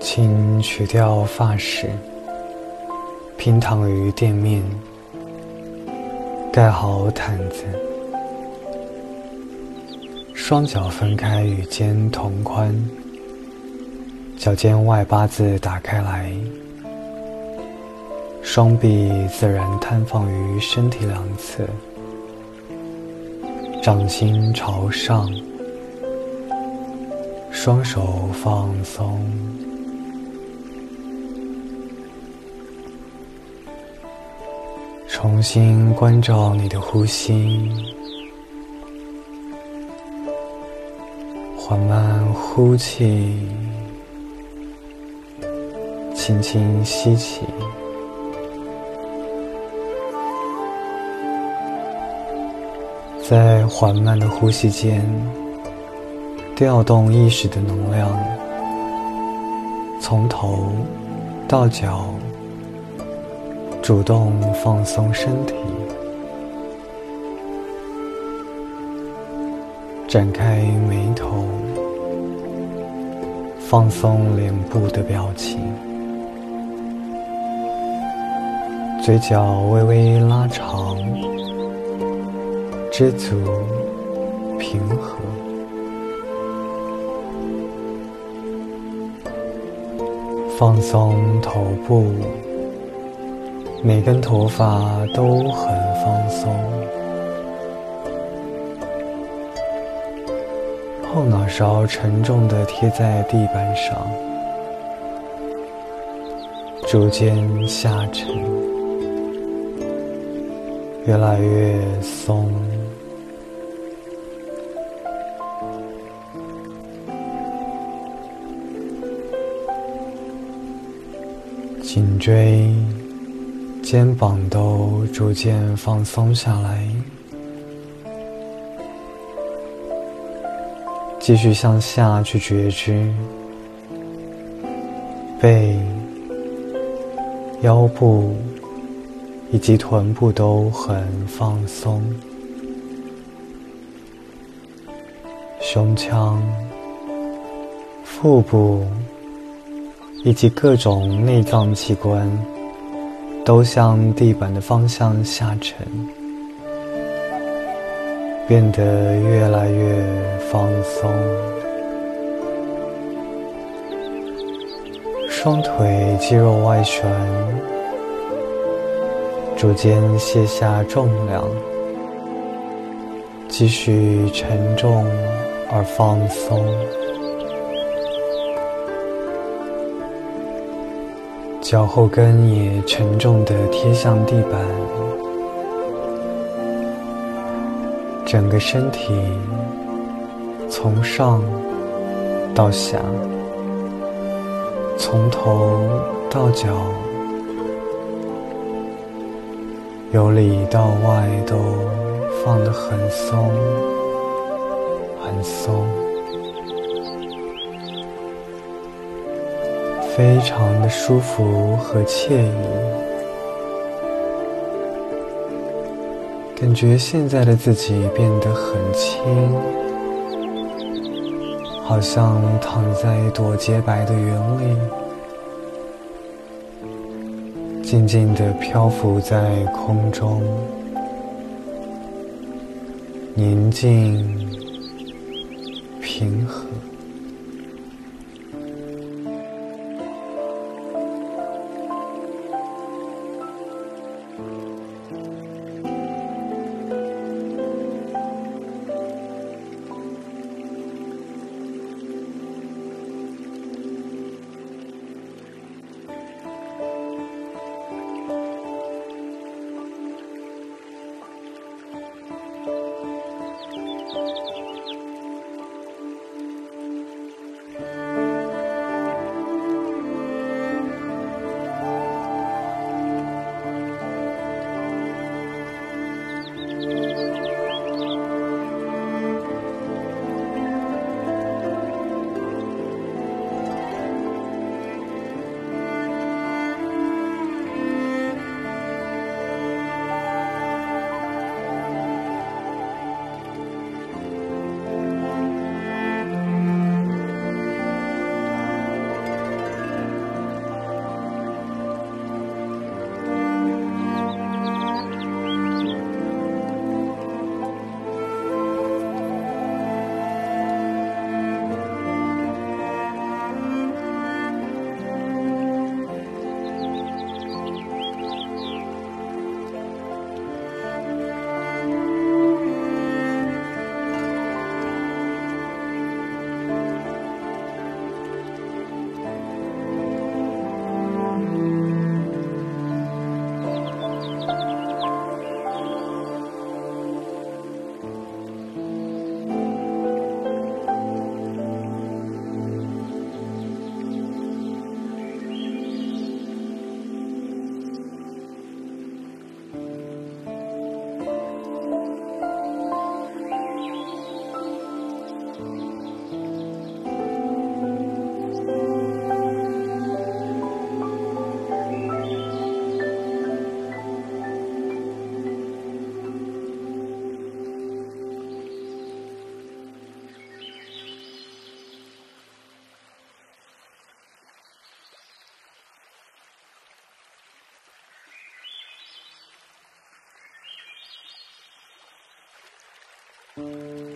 请取掉发饰，平躺于垫面，盖好毯子，双脚分开与肩同宽，脚尖外八字打开来，双臂自然摊放于身体两侧，掌心朝上。双手放松，重新关照你的呼吸，缓慢呼气，轻轻吸气，在缓慢的呼吸间。调动意识的能量，从头到脚，主动放松身体，展开眉头，放松脸部的表情，嘴角微微拉长，知足平和。放松头部，每根头发都很放松。后脑勺沉重的贴在地板上，逐渐下沉，越来越松。椎、肩膀都逐渐放松下来，继续向下去觉知，背、腰部以及臀部都很放松，胸腔、腹部。以及各种内脏器官都向地板的方向下沉，变得越来越放松。双腿肌肉外旋，逐渐卸下重量，继续沉重而放松。脚后跟也沉重的贴向地板，整个身体从上到下，从头到脚，由里到外都放得很松，很松。非常的舒服和惬意，感觉现在的自己变得很轻，好像躺在一朵洁白的云里，静静的漂浮在空中，宁静うん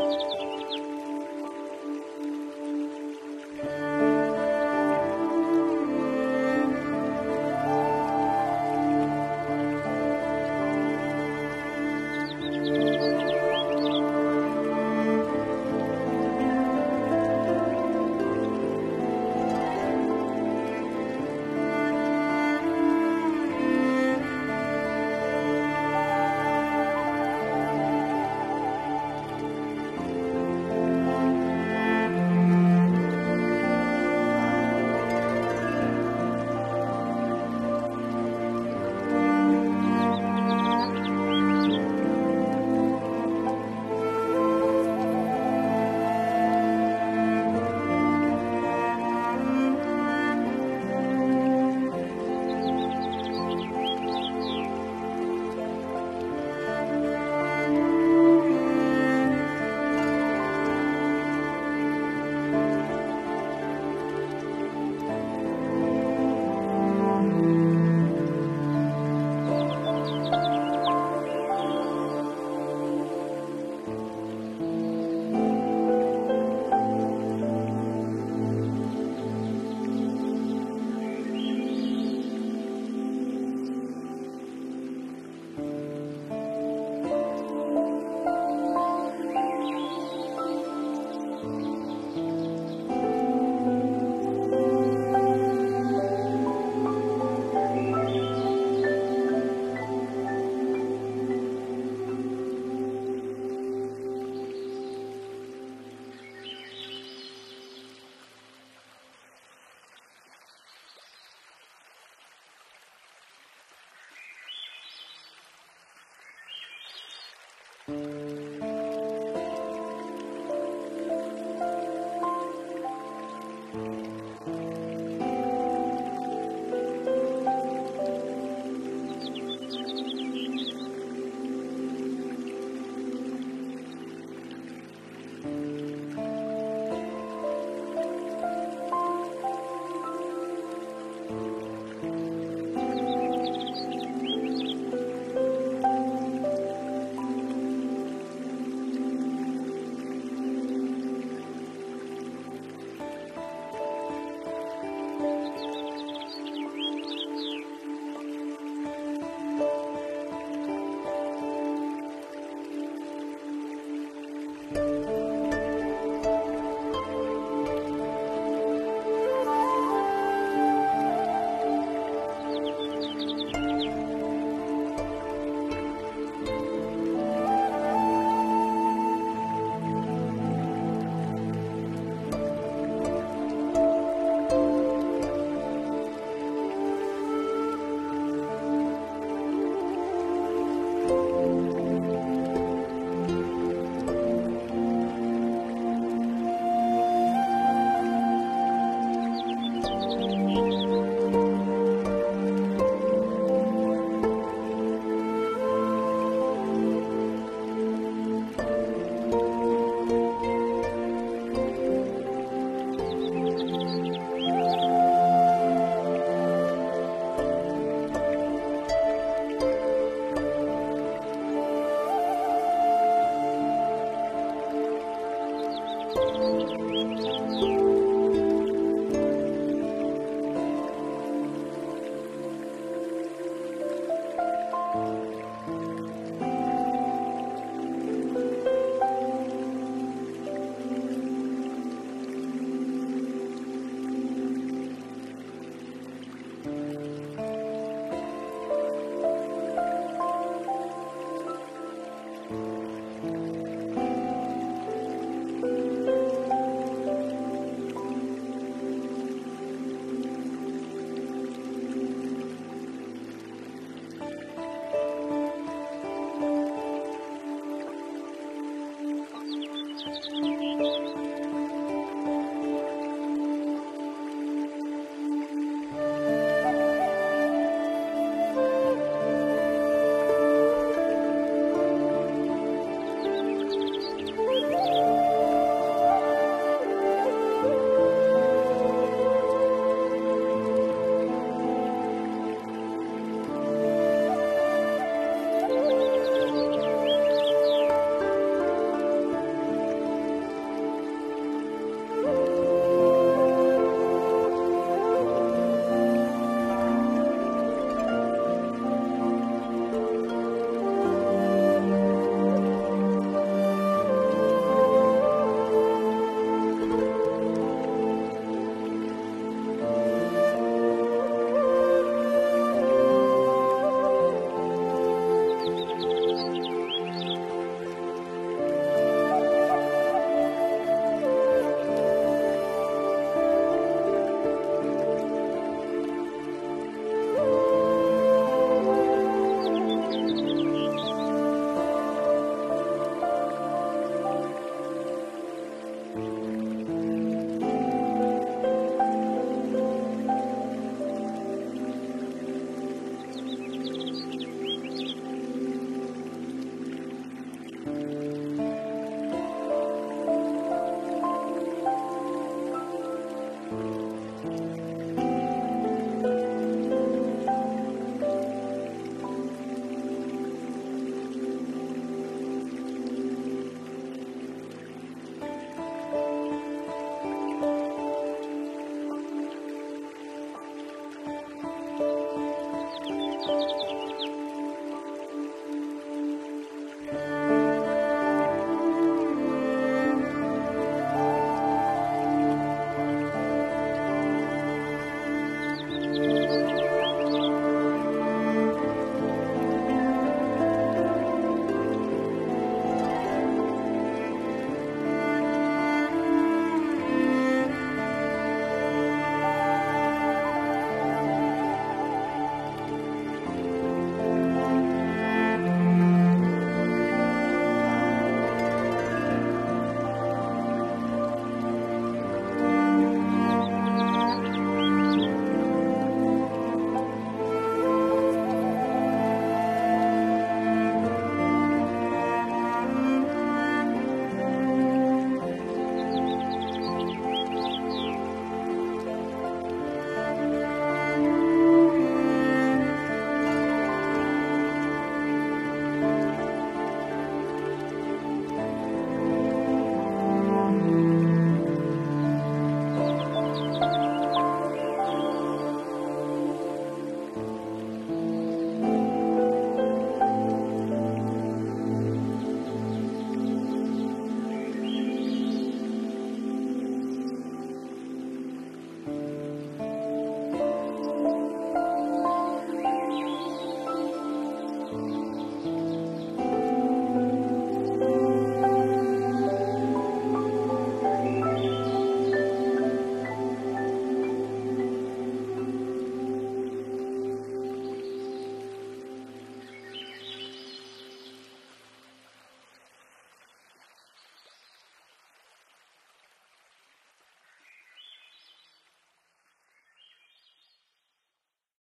あ!